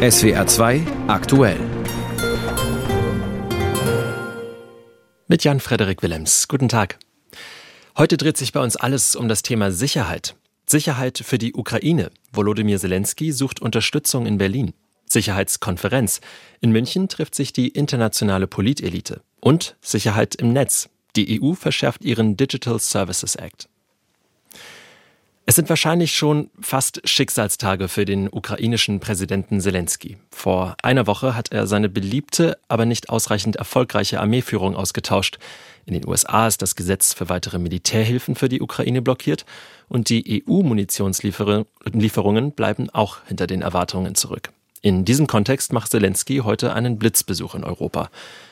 SWR 2 aktuell. Mit Jan-Frederik Willems. Guten Tag. Heute dreht sich bei uns alles um das Thema Sicherheit. Sicherheit für die Ukraine. Volodymyr Zelensky sucht Unterstützung in Berlin. Sicherheitskonferenz. In München trifft sich die internationale Politelite. Und Sicherheit im Netz. Die EU verschärft ihren Digital Services Act. Es sind wahrscheinlich schon fast Schicksalstage für den ukrainischen Präsidenten Zelensky. Vor einer Woche hat er seine beliebte, aber nicht ausreichend erfolgreiche Armeeführung ausgetauscht. In den USA ist das Gesetz für weitere Militärhilfen für die Ukraine blockiert und die EU-Munitionslieferungen bleiben auch hinter den Erwartungen zurück. In diesem Kontext macht Zelensky heute einen Blitzbesuch in Europa.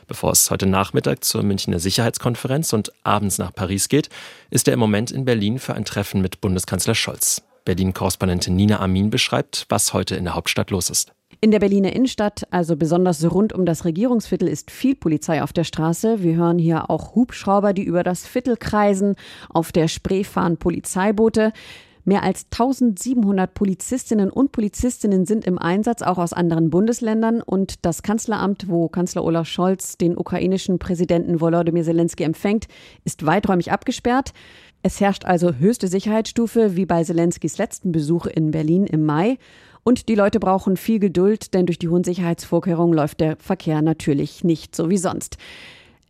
Bevor es heute Nachmittag zur Münchner Sicherheitskonferenz und abends nach Paris geht, ist er im Moment in Berlin für ein Treffen mit Bundeskanzler Scholz. Berlin-Korrespondentin Nina Amin beschreibt, was heute in der Hauptstadt los ist. In der Berliner Innenstadt, also besonders rund um das Regierungsviertel, ist viel Polizei auf der Straße. Wir hören hier auch Hubschrauber, die über das Viertel kreisen. Auf der Spree fahren Polizeiboote. Mehr als 1700 Polizistinnen und Polizistinnen sind im Einsatz, auch aus anderen Bundesländern. Und das Kanzleramt, wo Kanzler Olaf Scholz den ukrainischen Präsidenten Volodymyr Zelensky empfängt, ist weiträumig abgesperrt. Es herrscht also höchste Sicherheitsstufe, wie bei Zelenskys letzten Besuch in Berlin im Mai. Und die Leute brauchen viel Geduld, denn durch die hohen Sicherheitsvorkehrungen läuft der Verkehr natürlich nicht so wie sonst.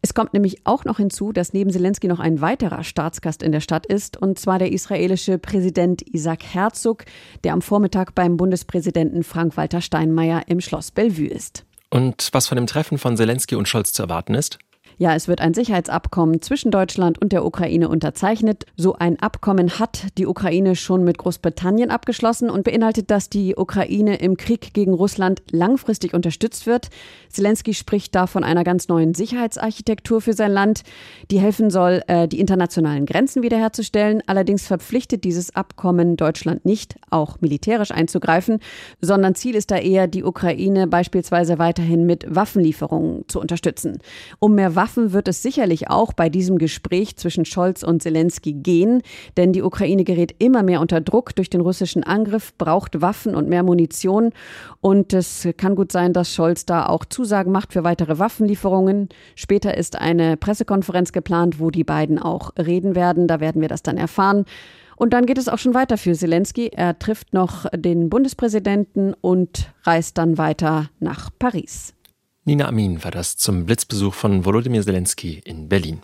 Es kommt nämlich auch noch hinzu, dass neben Zelensky noch ein weiterer Staatsgast in der Stadt ist, und zwar der israelische Präsident Isaac Herzog, der am Vormittag beim Bundespräsidenten Frank-Walter Steinmeier im Schloss Bellevue ist. Und was von dem Treffen von Zelensky und Scholz zu erwarten ist? Ja, es wird ein Sicherheitsabkommen zwischen Deutschland und der Ukraine unterzeichnet. So ein Abkommen hat die Ukraine schon mit Großbritannien abgeschlossen und beinhaltet, dass die Ukraine im Krieg gegen Russland langfristig unterstützt wird. Zelensky spricht da von einer ganz neuen Sicherheitsarchitektur für sein Land, die helfen soll, äh, die internationalen Grenzen wiederherzustellen. Allerdings verpflichtet dieses Abkommen Deutschland nicht, auch militärisch einzugreifen, sondern Ziel ist da eher, die Ukraine beispielsweise weiterhin mit Waffenlieferungen zu unterstützen. Um mehr Waffen Waffen wird es sicherlich auch bei diesem Gespräch zwischen Scholz und Zelensky gehen, denn die Ukraine gerät immer mehr unter Druck durch den russischen Angriff, braucht Waffen und mehr Munition. Und es kann gut sein, dass Scholz da auch Zusagen macht für weitere Waffenlieferungen. Später ist eine Pressekonferenz geplant, wo die beiden auch reden werden. Da werden wir das dann erfahren. Und dann geht es auch schon weiter für Zelensky. Er trifft noch den Bundespräsidenten und reist dann weiter nach Paris. Nina Amin war das zum Blitzbesuch von Volodymyr Zelensky in Berlin.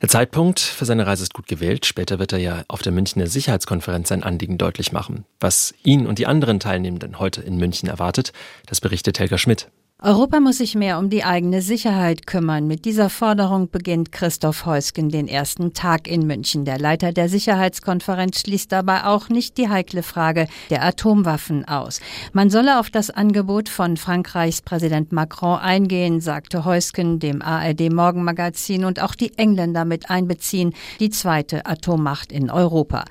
Der Zeitpunkt für seine Reise ist gut gewählt. Später wird er ja auf der Münchner Sicherheitskonferenz sein Anliegen deutlich machen. Was ihn und die anderen Teilnehmenden heute in München erwartet, das berichtet Helga Schmidt. Europa muss sich mehr um die eigene Sicherheit kümmern. Mit dieser Forderung beginnt Christoph Heusgen den ersten Tag in München. Der Leiter der Sicherheitskonferenz schließt dabei auch nicht die heikle Frage der Atomwaffen aus. Man solle auf das Angebot von Frankreichs Präsident Macron eingehen, sagte Heusgen dem ARD Morgenmagazin und auch die Engländer mit einbeziehen, die zweite Atommacht in Europa.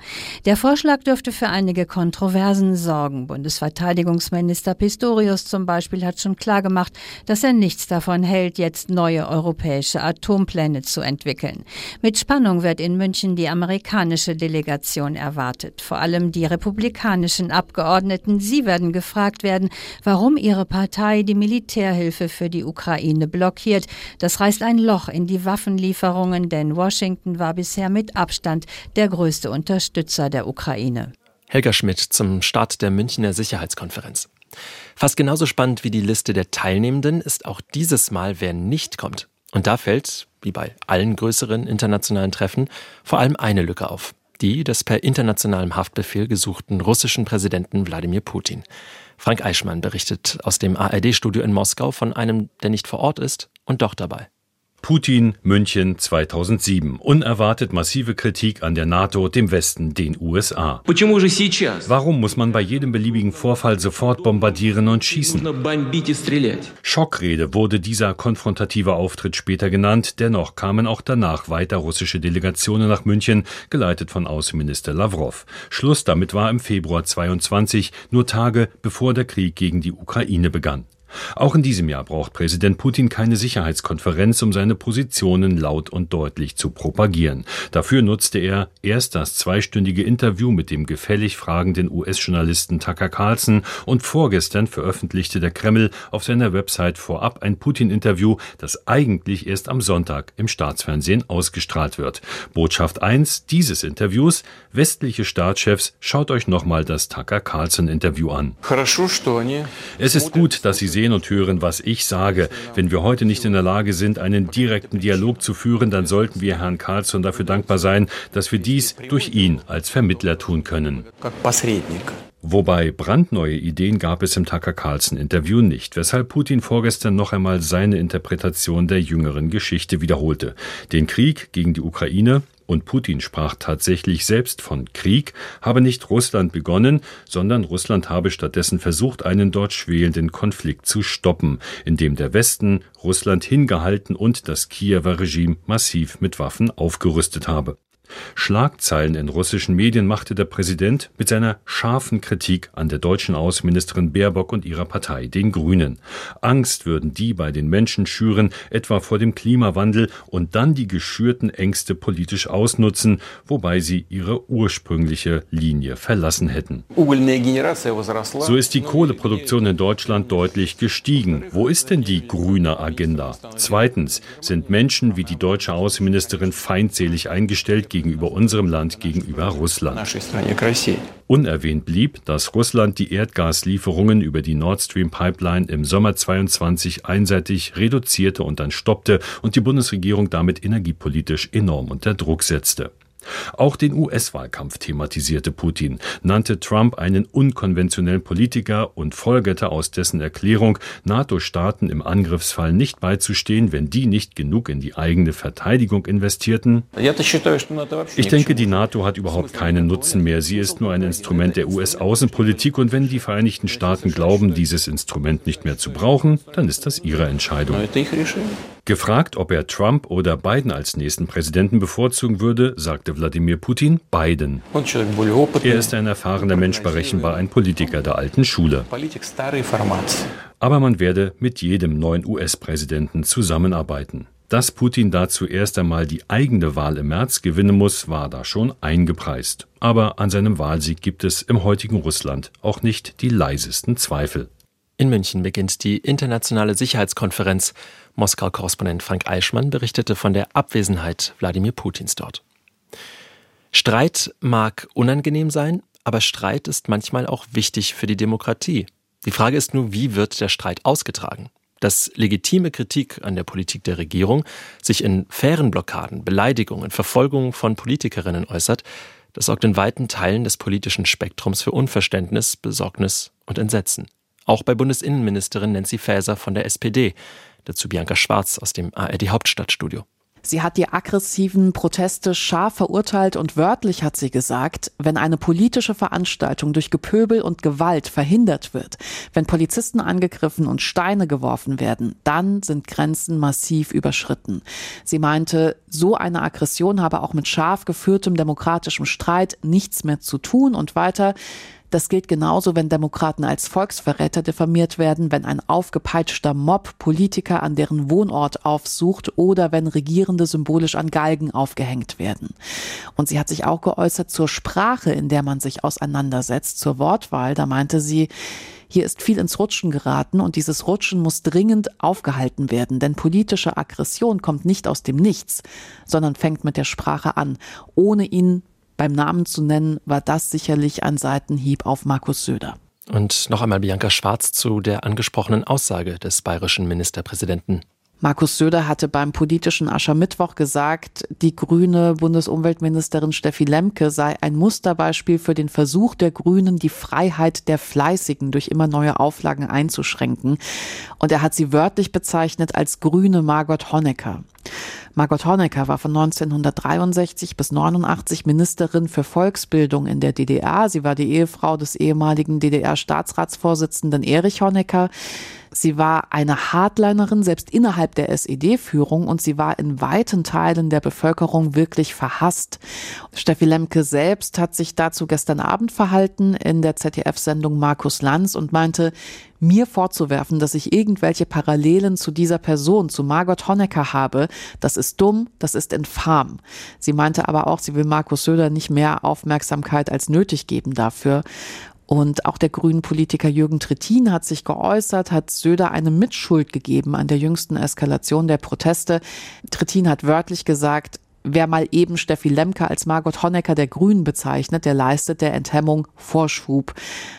Der Vorschlag dürfte für einige Kontroversen sorgen. Bundesverteidigungsminister Pistorius zum Beispiel hat schon klar gemacht, gemacht, dass er nichts davon hält, jetzt neue europäische Atompläne zu entwickeln. Mit Spannung wird in München die amerikanische Delegation erwartet. Vor allem die republikanischen Abgeordneten, sie werden gefragt werden, warum ihre Partei die Militärhilfe für die Ukraine blockiert. Das reißt ein Loch in die Waffenlieferungen, denn Washington war bisher mit Abstand der größte Unterstützer der Ukraine. Helga Schmidt zum Start der Münchner Sicherheitskonferenz. Fast genauso spannend wie die Liste der Teilnehmenden ist auch dieses Mal, wer nicht kommt. Und da fällt, wie bei allen größeren internationalen Treffen, vor allem eine Lücke auf. Die des per internationalem Haftbefehl gesuchten russischen Präsidenten Wladimir Putin. Frank Eichmann berichtet aus dem ARD-Studio in Moskau von einem, der nicht vor Ort ist und doch dabei. Putin, München 2007. Unerwartet massive Kritik an der NATO, dem Westen, den USA. Warum muss man bei jedem beliebigen Vorfall sofort bombardieren und schießen? Schockrede wurde dieser konfrontative Auftritt später genannt. Dennoch kamen auch danach weiter russische Delegationen nach München, geleitet von Außenminister Lavrov. Schluss damit war im Februar 22, nur Tage bevor der Krieg gegen die Ukraine begann. Auch in diesem Jahr braucht Präsident Putin keine Sicherheitskonferenz, um seine Positionen laut und deutlich zu propagieren. Dafür nutzte er erst das zweistündige Interview mit dem gefällig fragenden US-Journalisten Tucker Carlson und vorgestern veröffentlichte der Kreml auf seiner Website vorab ein Putin-Interview, das eigentlich erst am Sonntag im Staatsfernsehen ausgestrahlt wird. Botschaft 1 dieses Interviews, westliche Staatschefs, schaut euch nochmal das Tucker Carlson-Interview an. Es ist gut, dass Sie sehen und hören, was ich sage. Wenn wir heute nicht in der Lage sind, einen direkten Dialog zu führen, dann sollten wir Herrn Carlson dafür dankbar sein, dass wir dies durch ihn als Vermittler tun können. Wobei brandneue Ideen gab es im Tucker Carlson-Interview nicht, weshalb Putin vorgestern noch einmal seine Interpretation der jüngeren Geschichte wiederholte. Den Krieg gegen die Ukraine und Putin sprach tatsächlich selbst von Krieg, habe nicht Russland begonnen, sondern Russland habe stattdessen versucht, einen dort schwelenden Konflikt zu stoppen, indem der Westen Russland hingehalten und das Kiewer Regime massiv mit Waffen aufgerüstet habe. Schlagzeilen in russischen Medien machte der Präsident mit seiner scharfen Kritik an der deutschen Außenministerin Baerbock und ihrer Partei, den Grünen. Angst würden die bei den Menschen schüren, etwa vor dem Klimawandel, und dann die geschürten Ängste politisch ausnutzen, wobei sie ihre ursprüngliche Linie verlassen hätten. So ist die Kohleproduktion in Deutschland deutlich gestiegen. Wo ist denn die grüne Agenda? Zweitens sind Menschen wie die deutsche Außenministerin feindselig eingestellt gegenüber unserem Land, gegenüber Russland. Unerwähnt blieb, dass Russland die Erdgaslieferungen über die Nord Stream Pipeline im Sommer 22 einseitig reduzierte und dann stoppte und die Bundesregierung damit energiepolitisch enorm unter Druck setzte. Auch den US-Wahlkampf thematisierte Putin, nannte Trump einen unkonventionellen Politiker und folgerte aus dessen Erklärung, NATO-Staaten im Angriffsfall nicht beizustehen, wenn die nicht genug in die eigene Verteidigung investierten. Ich denke, die NATO hat überhaupt keinen Nutzen mehr. Sie ist nur ein Instrument der US-Außenpolitik und wenn die Vereinigten Staaten glauben, dieses Instrument nicht mehr zu brauchen, dann ist das ihre Entscheidung. Gefragt, ob er Trump oder Biden als nächsten Präsidenten bevorzugen würde, sagte Wladimir Putin Biden. Er ist ein erfahrener Mensch, berechenbar ein Politiker der alten Schule. Aber man werde mit jedem neuen US-Präsidenten zusammenarbeiten. Dass Putin dazu erst einmal die eigene Wahl im März gewinnen muss, war da schon eingepreist. Aber an seinem Wahlsieg gibt es im heutigen Russland auch nicht die leisesten Zweifel. In München beginnt die internationale Sicherheitskonferenz. Moskau-Korrespondent Frank Eichmann berichtete von der Abwesenheit Wladimir Putins dort. Streit mag unangenehm sein, aber Streit ist manchmal auch wichtig für die Demokratie. Die Frage ist nur, wie wird der Streit ausgetragen? Dass legitime Kritik an der Politik der Regierung sich in fairen Blockaden, Beleidigungen, Verfolgungen von Politikerinnen äußert, das sorgt in weiten Teilen des politischen Spektrums für Unverständnis, Besorgnis und Entsetzen. Auch bei Bundesinnenministerin Nancy Faeser von der SPD. Dazu Bianca Schwarz aus dem ARD Hauptstadtstudio. Sie hat die aggressiven Proteste scharf verurteilt und wörtlich hat sie gesagt, wenn eine politische Veranstaltung durch Gepöbel und Gewalt verhindert wird, wenn Polizisten angegriffen und Steine geworfen werden, dann sind Grenzen massiv überschritten. Sie meinte, so eine Aggression habe auch mit scharf geführtem demokratischem Streit nichts mehr zu tun und weiter, das gilt genauso, wenn Demokraten als Volksverräter diffamiert werden, wenn ein aufgepeitschter Mob Politiker an deren Wohnort aufsucht oder wenn Regierende symbolisch an Galgen aufgehängt werden. Und sie hat sich auch geäußert zur Sprache, in der man sich auseinandersetzt, zur Wortwahl. Da meinte sie, hier ist viel ins Rutschen geraten und dieses Rutschen muss dringend aufgehalten werden, denn politische Aggression kommt nicht aus dem Nichts, sondern fängt mit der Sprache an. Ohne ihn beim Namen zu nennen, war das sicherlich ein Seitenhieb auf Markus Söder. Und noch einmal Bianca Schwarz zu der angesprochenen Aussage des bayerischen Ministerpräsidenten. Markus Söder hatte beim politischen Aschermittwoch gesagt, die grüne Bundesumweltministerin Steffi Lemke sei ein Musterbeispiel für den Versuch der Grünen, die Freiheit der Fleißigen durch immer neue Auflagen einzuschränken. Und er hat sie wörtlich bezeichnet als grüne Margot Honecker. Margot Honecker war von 1963 bis 89 Ministerin für Volksbildung in der DDR. Sie war die Ehefrau des ehemaligen DDR-Staatsratsvorsitzenden Erich Honecker. Sie war eine Hardlinerin, selbst innerhalb der SED-Führung, und sie war in weiten Teilen der Bevölkerung wirklich verhasst. Steffi Lemke selbst hat sich dazu gestern Abend verhalten in der ZDF-Sendung Markus Lanz und meinte, mir vorzuwerfen, dass ich irgendwelche Parallelen zu dieser Person, zu Margot Honecker habe, das ist dumm, das ist infam. Sie meinte aber auch, sie will Markus Söder nicht mehr Aufmerksamkeit als nötig geben dafür. Und auch der grünen Politiker Jürgen Trittin hat sich geäußert, hat Söder eine Mitschuld gegeben an der jüngsten Eskalation der Proteste. Trittin hat wörtlich gesagt, Wer mal eben Steffi Lemke als Margot Honecker der Grünen bezeichnet, der leistet der Enthemmung Vorschub.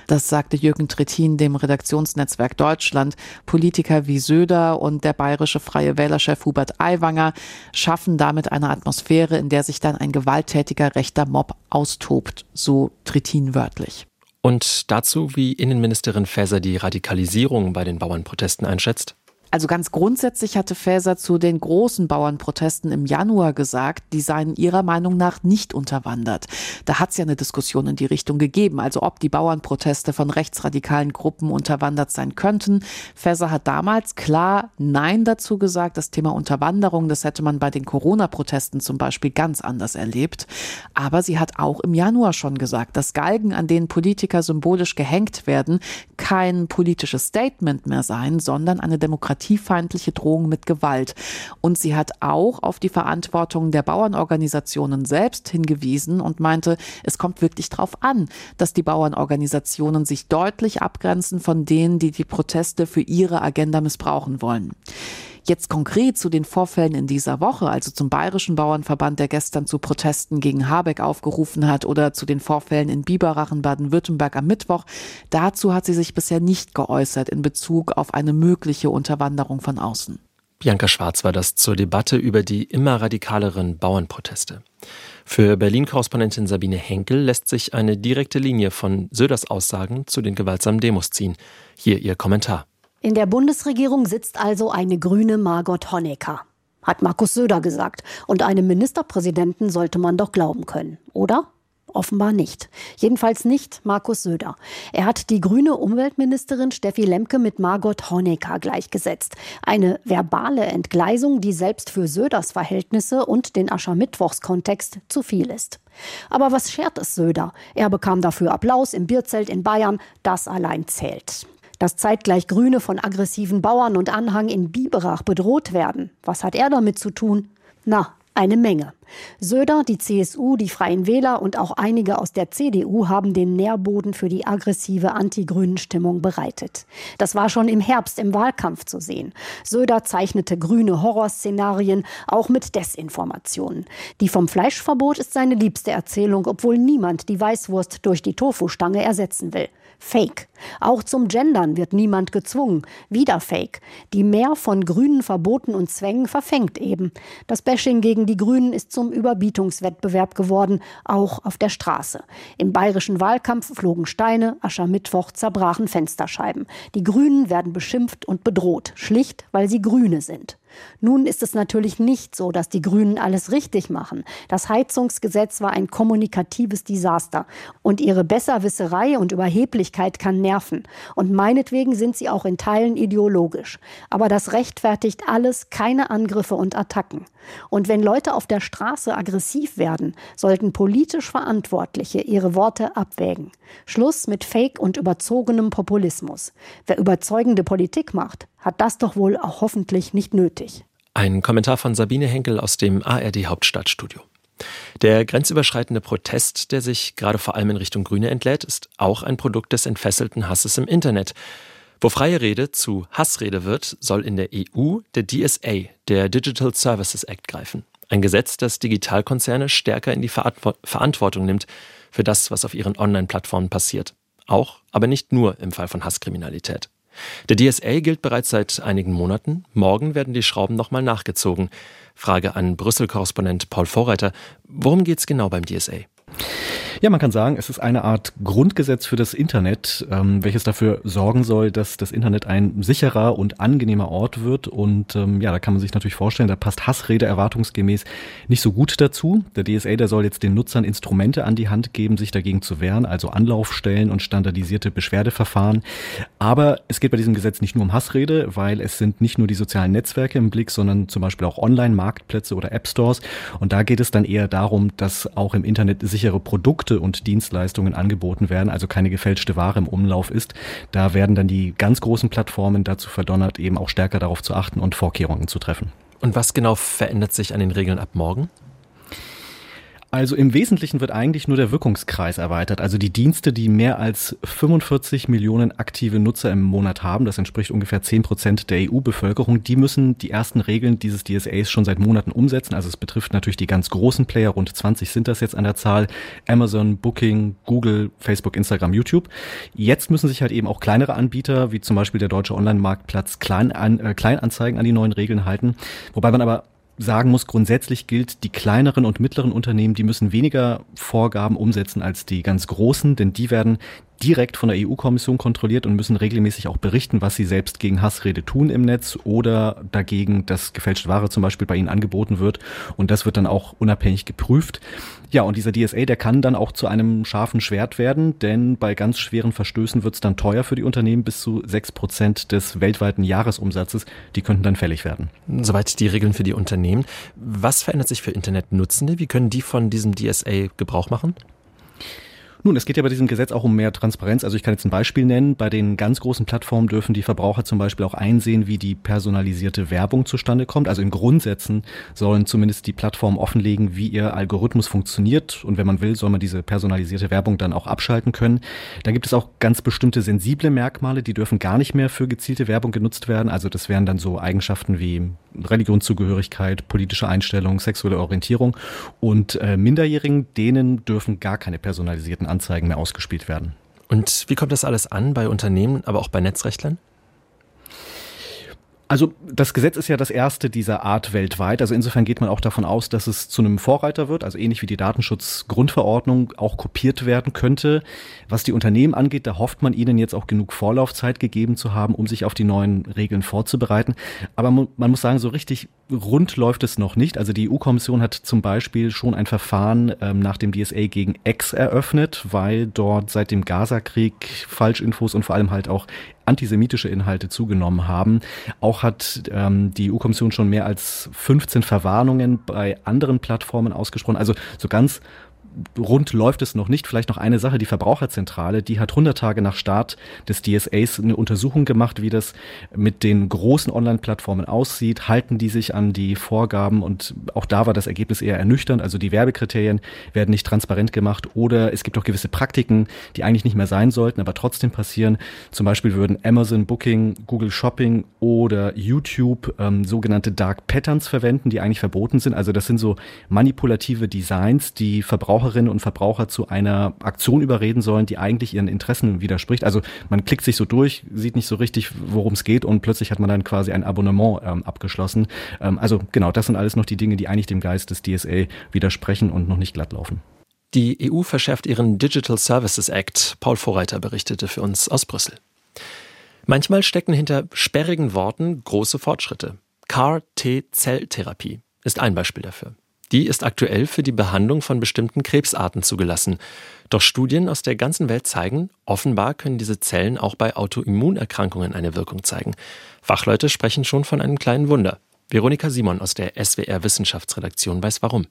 Das sagte Jürgen Trittin dem Redaktionsnetzwerk Deutschland. Politiker wie Söder und der bayerische Freie Wählerchef Hubert Aiwanger schaffen damit eine Atmosphäre, in der sich dann ein gewalttätiger rechter Mob austobt, so Trittin wörtlich. Und dazu, wie Innenministerin Faeser die Radikalisierung bei den Bauernprotesten einschätzt? Also ganz grundsätzlich hatte Faeser zu den großen Bauernprotesten im Januar gesagt, die seien ihrer Meinung nach nicht unterwandert. Da hat es ja eine Diskussion in die Richtung gegeben, also ob die Bauernproteste von rechtsradikalen Gruppen unterwandert sein könnten. Faeser hat damals klar Nein dazu gesagt. Das Thema Unterwanderung, das hätte man bei den Corona-Protesten zum Beispiel ganz anders erlebt. Aber sie hat auch im Januar schon gesagt, dass Galgen, an denen Politiker symbolisch gehängt werden, kein politisches Statement mehr seien, sondern eine Demokratie demokratiefeindliche Drohung mit Gewalt. Und sie hat auch auf die Verantwortung der Bauernorganisationen selbst hingewiesen und meinte, es kommt wirklich darauf an, dass die Bauernorganisationen sich deutlich abgrenzen von denen, die die Proteste für ihre Agenda missbrauchen wollen. Jetzt konkret zu den Vorfällen in dieser Woche, also zum Bayerischen Bauernverband, der gestern zu Protesten gegen Habeck aufgerufen hat, oder zu den Vorfällen in Biberach Baden-Württemberg am Mittwoch. Dazu hat sie sich bisher nicht geäußert in Bezug auf eine mögliche Unterwanderung von außen. Bianca Schwarz war das zur Debatte über die immer radikaleren Bauernproteste. Für Berlin-Korrespondentin Sabine Henkel lässt sich eine direkte Linie von Söders Aussagen zu den gewaltsamen Demos ziehen. Hier ihr Kommentar. In der Bundesregierung sitzt also eine grüne Margot Honecker, hat Markus Söder gesagt. Und einem Ministerpräsidenten sollte man doch glauben können, oder? Offenbar nicht. Jedenfalls nicht Markus Söder. Er hat die grüne Umweltministerin Steffi Lemke mit Margot Honecker gleichgesetzt. Eine verbale Entgleisung, die selbst für Söders Verhältnisse und den Aschermittwochskontext zu viel ist. Aber was schert es Söder? Er bekam dafür Applaus im Bierzelt in Bayern. Das allein zählt dass zeitgleich Grüne von aggressiven Bauern und Anhang in Biberach bedroht werden. Was hat er damit zu tun? Na, eine Menge. Söder, die CSU, die Freien Wähler und auch einige aus der CDU haben den Nährboden für die aggressive anti-grünen Stimmung bereitet. Das war schon im Herbst im Wahlkampf zu sehen. Söder zeichnete grüne Horrorszenarien, auch mit Desinformationen. Die vom Fleischverbot ist seine liebste Erzählung, obwohl niemand die Weißwurst durch die Tofu-Stange ersetzen will. Fake. Auch zum Gendern wird niemand gezwungen. Wieder Fake. Die Mehr von grünen Verboten und Zwängen verfängt eben. Das Bashing gegen die Grünen ist zum Überbietungswettbewerb geworden, auch auf der Straße. Im bayerischen Wahlkampf flogen Steine, Aschermittwoch zerbrachen Fensterscheiben. Die Grünen werden beschimpft und bedroht, schlicht weil sie Grüne sind. Nun ist es natürlich nicht so, dass die Grünen alles richtig machen. Das Heizungsgesetz war ein kommunikatives Desaster. Und ihre Besserwisserei und Überheblichkeit kann nerven. Und meinetwegen sind sie auch in Teilen ideologisch. Aber das rechtfertigt alles keine Angriffe und Attacken. Und wenn Leute auf der Straße aggressiv werden, sollten politisch Verantwortliche ihre Worte abwägen. Schluss mit Fake und überzogenem Populismus. Wer überzeugende Politik macht, hat das doch wohl auch hoffentlich nicht nötig. Ein Kommentar von Sabine Henkel aus dem ARD Hauptstadtstudio. Der grenzüberschreitende Protest, der sich gerade vor allem in Richtung Grüne entlädt, ist auch ein Produkt des entfesselten Hasses im Internet. Wo freie Rede zu Hassrede wird, soll in der EU der DSA, der Digital Services Act, greifen. Ein Gesetz, das Digitalkonzerne stärker in die Verantwortung nimmt für das, was auf ihren Online-Plattformen passiert. Auch, aber nicht nur im Fall von Hasskriminalität. Der DSA gilt bereits seit einigen Monaten. Morgen werden die Schrauben nochmal nachgezogen. Frage an Brüssel-Korrespondent Paul Vorreiter. Worum geht es genau beim DSA? Ja, man kann sagen, es ist eine Art Grundgesetz für das Internet, ähm, welches dafür sorgen soll, dass das Internet ein sicherer und angenehmer Ort wird. Und ähm, ja, da kann man sich natürlich vorstellen, da passt Hassrede erwartungsgemäß nicht so gut dazu. Der DSA, der soll jetzt den Nutzern Instrumente an die Hand geben, sich dagegen zu wehren, also Anlaufstellen und standardisierte Beschwerdeverfahren. Aber es geht bei diesem Gesetz nicht nur um Hassrede, weil es sind nicht nur die sozialen Netzwerke im Blick, sondern zum Beispiel auch Online-Marktplätze oder App-Stores. Und da geht es dann eher darum, dass auch im Internet sichere Produkte und Dienstleistungen angeboten werden, also keine gefälschte Ware im Umlauf ist. Da werden dann die ganz großen Plattformen dazu verdonnert, eben auch stärker darauf zu achten und Vorkehrungen zu treffen. Und was genau verändert sich an den Regeln ab morgen? Also im Wesentlichen wird eigentlich nur der Wirkungskreis erweitert. Also die Dienste, die mehr als 45 Millionen aktive Nutzer im Monat haben, das entspricht ungefähr 10 Prozent der EU-Bevölkerung, die müssen die ersten Regeln dieses DSAs schon seit Monaten umsetzen. Also es betrifft natürlich die ganz großen Player, rund 20 sind das jetzt an der Zahl, Amazon, Booking, Google, Facebook, Instagram, YouTube. Jetzt müssen sich halt eben auch kleinere Anbieter, wie zum Beispiel der deutsche Online-Marktplatz Klein, äh, Kleinanzeigen an die neuen Regeln halten. Wobei man aber sagen muss, grundsätzlich gilt, die kleineren und mittleren Unternehmen, die müssen weniger Vorgaben umsetzen als die ganz großen, denn die werden direkt von der EU-Kommission kontrolliert und müssen regelmäßig auch berichten, was sie selbst gegen Hassrede tun im Netz oder dagegen, dass gefälschte Ware zum Beispiel bei ihnen angeboten wird. Und das wird dann auch unabhängig geprüft. Ja, und dieser DSA, der kann dann auch zu einem scharfen Schwert werden, denn bei ganz schweren Verstößen wird es dann teuer für die Unternehmen. Bis zu sechs Prozent des weltweiten Jahresumsatzes, die könnten dann fällig werden. Soweit die Regeln für die Unternehmen. Was verändert sich für Internetnutzende? Wie können die von diesem DSA Gebrauch machen? Nun, es geht ja bei diesem Gesetz auch um mehr Transparenz. Also ich kann jetzt ein Beispiel nennen. Bei den ganz großen Plattformen dürfen die Verbraucher zum Beispiel auch einsehen, wie die personalisierte Werbung zustande kommt. Also in Grundsätzen sollen zumindest die Plattformen offenlegen, wie ihr Algorithmus funktioniert. Und wenn man will, soll man diese personalisierte Werbung dann auch abschalten können. Da gibt es auch ganz bestimmte sensible Merkmale, die dürfen gar nicht mehr für gezielte Werbung genutzt werden. Also das wären dann so Eigenschaften wie Religionszugehörigkeit, politische Einstellung, sexuelle Orientierung. Und äh, Minderjährigen, denen dürfen gar keine personalisierten Anzeigen mehr ausgespielt werden. Und wie kommt das alles an bei Unternehmen, aber auch bei Netzrechtlern? Also das Gesetz ist ja das erste dieser Art weltweit. Also insofern geht man auch davon aus, dass es zu einem Vorreiter wird, also ähnlich wie die Datenschutzgrundverordnung auch kopiert werden könnte. Was die Unternehmen angeht, da hofft man ihnen jetzt auch genug Vorlaufzeit gegeben zu haben, um sich auf die neuen Regeln vorzubereiten. Aber man muss sagen, so richtig rund läuft es noch nicht. Also die EU-Kommission hat zum Beispiel schon ein Verfahren ähm, nach dem DSA gegen X eröffnet, weil dort seit dem Gaza-Krieg Falschinfos und vor allem halt auch antisemitische Inhalte zugenommen haben. Auch hat ähm, die EU-Kommission schon mehr als 15 Verwarnungen bei anderen Plattformen ausgesprochen. Also so ganz rund läuft es noch nicht. Vielleicht noch eine Sache, die Verbraucherzentrale, die hat 100 Tage nach Start des DSAs eine Untersuchung gemacht, wie das mit den großen Online-Plattformen aussieht. Halten die sich an die Vorgaben? Und auch da war das Ergebnis eher ernüchternd. Also die Werbekriterien werden nicht transparent gemacht oder es gibt auch gewisse Praktiken, die eigentlich nicht mehr sein sollten, aber trotzdem passieren. Zum Beispiel würden Amazon Booking, Google Shopping oder YouTube ähm, sogenannte Dark Patterns verwenden, die eigentlich verboten sind. Also das sind so manipulative Designs, die Verbraucher Verbraucherinnen und Verbraucher zu einer Aktion überreden sollen, die eigentlich ihren Interessen widerspricht. Also man klickt sich so durch, sieht nicht so richtig, worum es geht und plötzlich hat man dann quasi ein Abonnement ähm, abgeschlossen. Ähm, also genau, das sind alles noch die Dinge, die eigentlich dem Geist des DSA widersprechen und noch nicht glatt laufen. Die EU verschärft ihren Digital Services Act. Paul Vorreiter berichtete für uns aus Brüssel. Manchmal stecken hinter sperrigen Worten große Fortschritte. CAR-T-Zelltherapie ist ein Beispiel dafür. Die ist aktuell für die Behandlung von bestimmten Krebsarten zugelassen. Doch Studien aus der ganzen Welt zeigen, offenbar können diese Zellen auch bei Autoimmunerkrankungen eine Wirkung zeigen. Fachleute sprechen schon von einem kleinen Wunder. Veronika Simon aus der SWR Wissenschaftsredaktion weiß warum.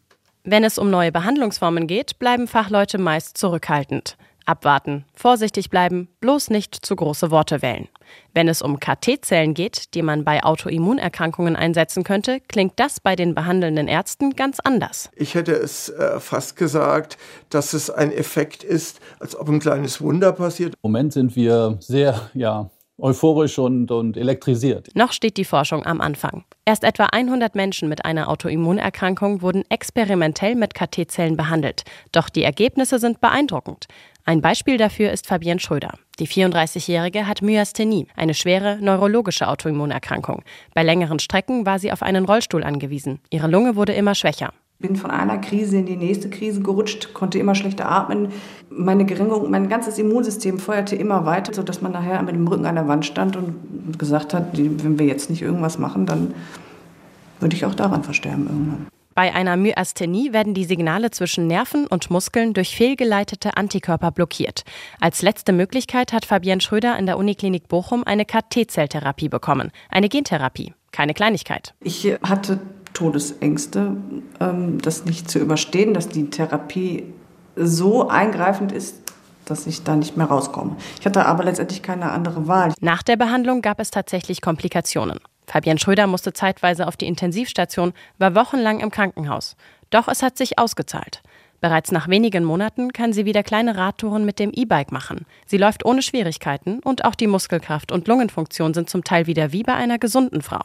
Wenn es um neue Behandlungsformen geht, bleiben Fachleute meist zurückhaltend. Abwarten, vorsichtig bleiben, bloß nicht zu große Worte wählen. Wenn es um KT-Zellen geht, die man bei Autoimmunerkrankungen einsetzen könnte, klingt das bei den behandelnden Ärzten ganz anders. Ich hätte es äh, fast gesagt, dass es ein Effekt ist, als ob ein kleines Wunder passiert. Im Moment sind wir sehr, ja, euphorisch und, und elektrisiert. Noch steht die Forschung am Anfang. Erst etwa 100 Menschen mit einer Autoimmunerkrankung wurden experimentell mit KT-Zellen behandelt. Doch die Ergebnisse sind beeindruckend. Ein Beispiel dafür ist Fabienne Schröder. Die 34-Jährige hat Myasthenie, eine schwere neurologische Autoimmunerkrankung. Bei längeren Strecken war sie auf einen Rollstuhl angewiesen. Ihre Lunge wurde immer schwächer. Bin von einer Krise in die nächste Krise gerutscht, konnte immer schlechter atmen. Meine Geringung, mein ganzes Immunsystem feuerte immer weiter, sodass man nachher mit dem Rücken an der Wand stand und gesagt hat, wenn wir jetzt nicht irgendwas machen, dann würde ich auch daran versterben irgendwann. Bei einer Myasthenie werden die Signale zwischen Nerven und Muskeln durch fehlgeleitete Antikörper blockiert. Als letzte Möglichkeit hat Fabienne Schröder in der Uniklinik Bochum eine KT-Zelltherapie bekommen. Eine Gentherapie. Keine Kleinigkeit. Ich hatte Todesängste, ähm, das nicht zu überstehen, dass die Therapie so eingreifend ist, dass ich da nicht mehr rauskomme. Ich hatte aber letztendlich keine andere Wahl. Nach der Behandlung gab es tatsächlich Komplikationen. Fabienne Schröder musste zeitweise auf die Intensivstation, war wochenlang im Krankenhaus. Doch es hat sich ausgezahlt. Bereits nach wenigen Monaten kann sie wieder kleine Radtouren mit dem E-Bike machen. Sie läuft ohne Schwierigkeiten und auch die Muskelkraft und Lungenfunktion sind zum Teil wieder wie bei einer gesunden Frau.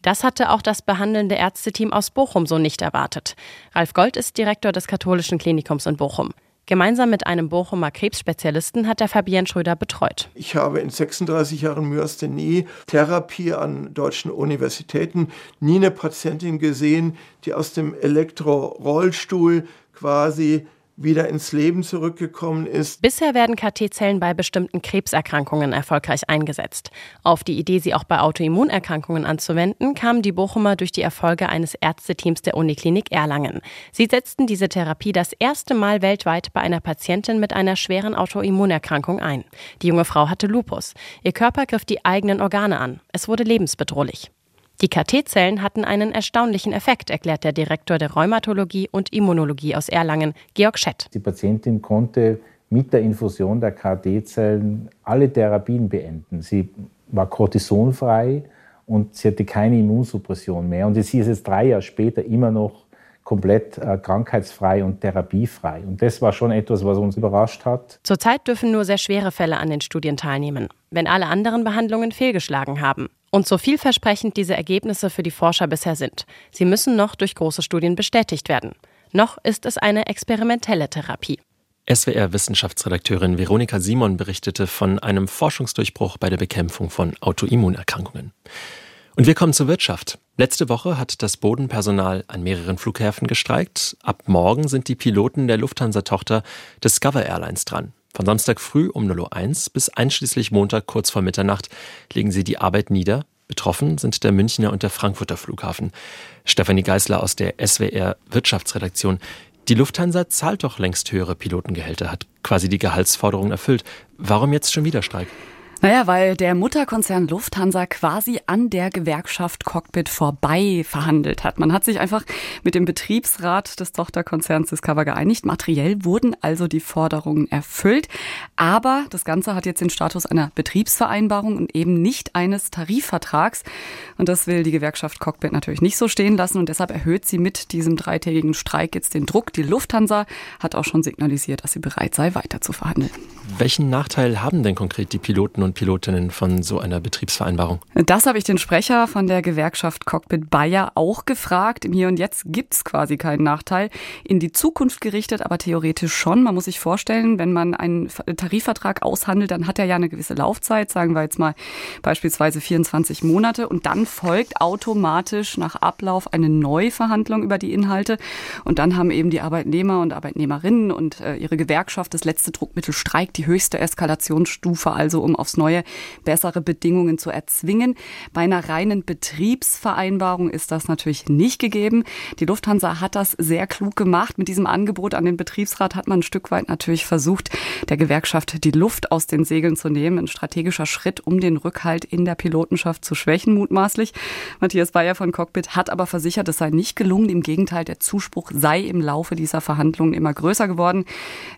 Das hatte auch das behandelnde Ärzteteam aus Bochum so nicht erwartet. Ralf Gold ist Direktor des Katholischen Klinikums in Bochum. Gemeinsam mit einem Bochumer Krebsspezialisten hat er Fabienne Schröder betreut. Ich habe in 36 Jahren Myasthenie Therapie an deutschen Universitäten nie eine Patientin gesehen, die aus dem Elektrorollstuhl quasi wieder ins Leben zurückgekommen ist. Bisher werden KT-Zellen bei bestimmten Krebserkrankungen erfolgreich eingesetzt. Auf die Idee, sie auch bei Autoimmunerkrankungen anzuwenden, kamen die Bochumer durch die Erfolge eines Ärzteteams der Uniklinik Erlangen. Sie setzten diese Therapie das erste Mal weltweit bei einer Patientin mit einer schweren Autoimmunerkrankung ein. Die junge Frau hatte Lupus. Ihr Körper griff die eigenen Organe an. Es wurde lebensbedrohlich. Die KT-Zellen hatten einen erstaunlichen Effekt, erklärt der Direktor der Rheumatologie und Immunologie aus Erlangen, Georg Schett. Die Patientin konnte mit der Infusion der KT-Zellen alle Therapien beenden. Sie war kortisonfrei und sie hatte keine Immunsuppression mehr. Und sie ist jetzt drei Jahre später immer noch komplett äh, krankheitsfrei und therapiefrei. Und das war schon etwas, was uns überrascht hat. Zurzeit dürfen nur sehr schwere Fälle an den Studien teilnehmen, wenn alle anderen Behandlungen fehlgeschlagen haben. Und so vielversprechend diese Ergebnisse für die Forscher bisher sind, sie müssen noch durch große Studien bestätigt werden. Noch ist es eine experimentelle Therapie. SWR-Wissenschaftsredakteurin Veronika Simon berichtete von einem Forschungsdurchbruch bei der Bekämpfung von Autoimmunerkrankungen. Und wir kommen zur Wirtschaft. Letzte Woche hat das Bodenpersonal an mehreren Flughäfen gestreikt. Ab morgen sind die Piloten der Lufthansa-Tochter Discover Airlines dran. Von Samstag früh um 0.01 Uhr bis einschließlich Montag kurz vor Mitternacht legen sie die Arbeit nieder. Betroffen sind der Münchner und der Frankfurter Flughafen. Stefanie Geisler aus der SWR Wirtschaftsredaktion. Die Lufthansa zahlt doch längst höhere Pilotengehälter, hat quasi die Gehaltsforderung erfüllt. Warum jetzt schon wieder Streik? Naja, weil der Mutterkonzern Lufthansa quasi an der Gewerkschaft Cockpit vorbei verhandelt hat. Man hat sich einfach mit dem Betriebsrat des Tochterkonzerns Discover geeinigt. Materiell wurden also die Forderungen erfüllt. Aber das Ganze hat jetzt den Status einer Betriebsvereinbarung und eben nicht eines Tarifvertrags. Und das will die Gewerkschaft Cockpit natürlich nicht so stehen lassen. Und deshalb erhöht sie mit diesem dreitägigen Streik jetzt den Druck. Die Lufthansa hat auch schon signalisiert, dass sie bereit sei, weiter zu verhandeln. Welchen Nachteil haben denn konkret die Piloten und und Pilotinnen von so einer Betriebsvereinbarung? Das habe ich den Sprecher von der Gewerkschaft Cockpit Bayer auch gefragt. Im Hier und Jetzt gibt es quasi keinen Nachteil. In die Zukunft gerichtet, aber theoretisch schon. Man muss sich vorstellen, wenn man einen Tarifvertrag aushandelt, dann hat er ja eine gewisse Laufzeit, sagen wir jetzt mal beispielsweise 24 Monate. Und dann folgt automatisch nach Ablauf eine Neuverhandlung über die Inhalte. Und dann haben eben die Arbeitnehmer und Arbeitnehmerinnen und äh, ihre Gewerkschaft das letzte Druckmittel Streik, die höchste Eskalationsstufe, also um aufs neue, bessere Bedingungen zu erzwingen. Bei einer reinen Betriebsvereinbarung ist das natürlich nicht gegeben. Die Lufthansa hat das sehr klug gemacht. Mit diesem Angebot an den Betriebsrat hat man ein Stück weit natürlich versucht, der Gewerkschaft die Luft aus den Segeln zu nehmen. Ein strategischer Schritt, um den Rückhalt in der Pilotenschaft zu schwächen, mutmaßlich. Matthias Bayer von Cockpit hat aber versichert, es sei nicht gelungen. Im Gegenteil, der Zuspruch sei im Laufe dieser Verhandlungen immer größer geworden.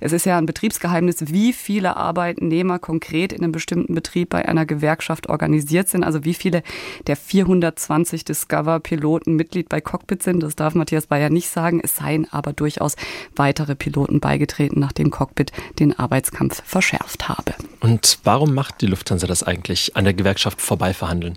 Es ist ja ein Betriebsgeheimnis, wie viele Arbeitnehmer konkret in einem bestimmten Betrieb bei einer Gewerkschaft organisiert sind. Also wie viele der 420 Discover-Piloten Mitglied bei Cockpit sind, das darf Matthias Bayer nicht sagen. Es seien aber durchaus weitere Piloten beigetreten, nachdem Cockpit den Arbeitskampf verschärft habe. Und warum macht die Lufthansa das eigentlich, an der Gewerkschaft vorbei verhandeln?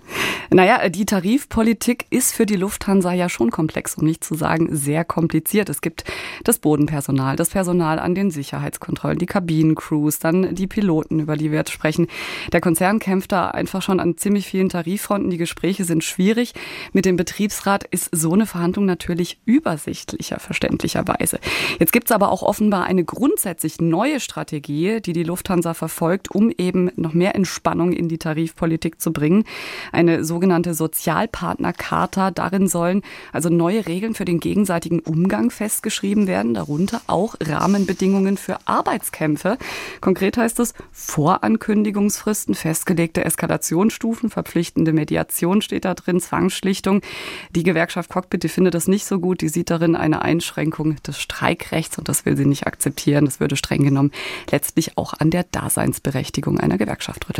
Naja, die Tarifpolitik ist für die Lufthansa ja schon komplex, um nicht zu sagen sehr kompliziert. Es gibt das Bodenpersonal, das Personal an den Sicherheitskontrollen, die Kabinencrews, dann die Piloten, über die wir jetzt sprechen. Der Konzern kämpft da einfach schon an ziemlich vielen Tariffronten. Die Gespräche sind schwierig. Mit dem Betriebsrat ist so eine Verhandlung natürlich übersichtlicher, verständlicherweise. Jetzt gibt es aber auch offenbar eine grundsätzlich neue Strategie, die die Lufthansa verfolgt, um eben noch mehr Entspannung in die Tarifpolitik zu bringen. Eine sogenannte Sozialpartnercharta. Darin sollen also neue Regeln für den gegenseitigen Umgang festgeschrieben werden, darunter auch Rahmenbedingungen für Arbeitskämpfe. Konkret heißt es Vorankündigungsfristen, festgelegte Eskalationsstufen, verpflichtende Mediation steht da drin, Zwangsschlichtung. Die Gewerkschaft Cockpit, die findet das nicht so gut. Die sieht darin eine Einschränkung des Streikrechts und das will sie nicht akzeptieren. Das würde streng genommen letztlich auch an der Daseinsberechtigung einer Gewerkschaft rütteln.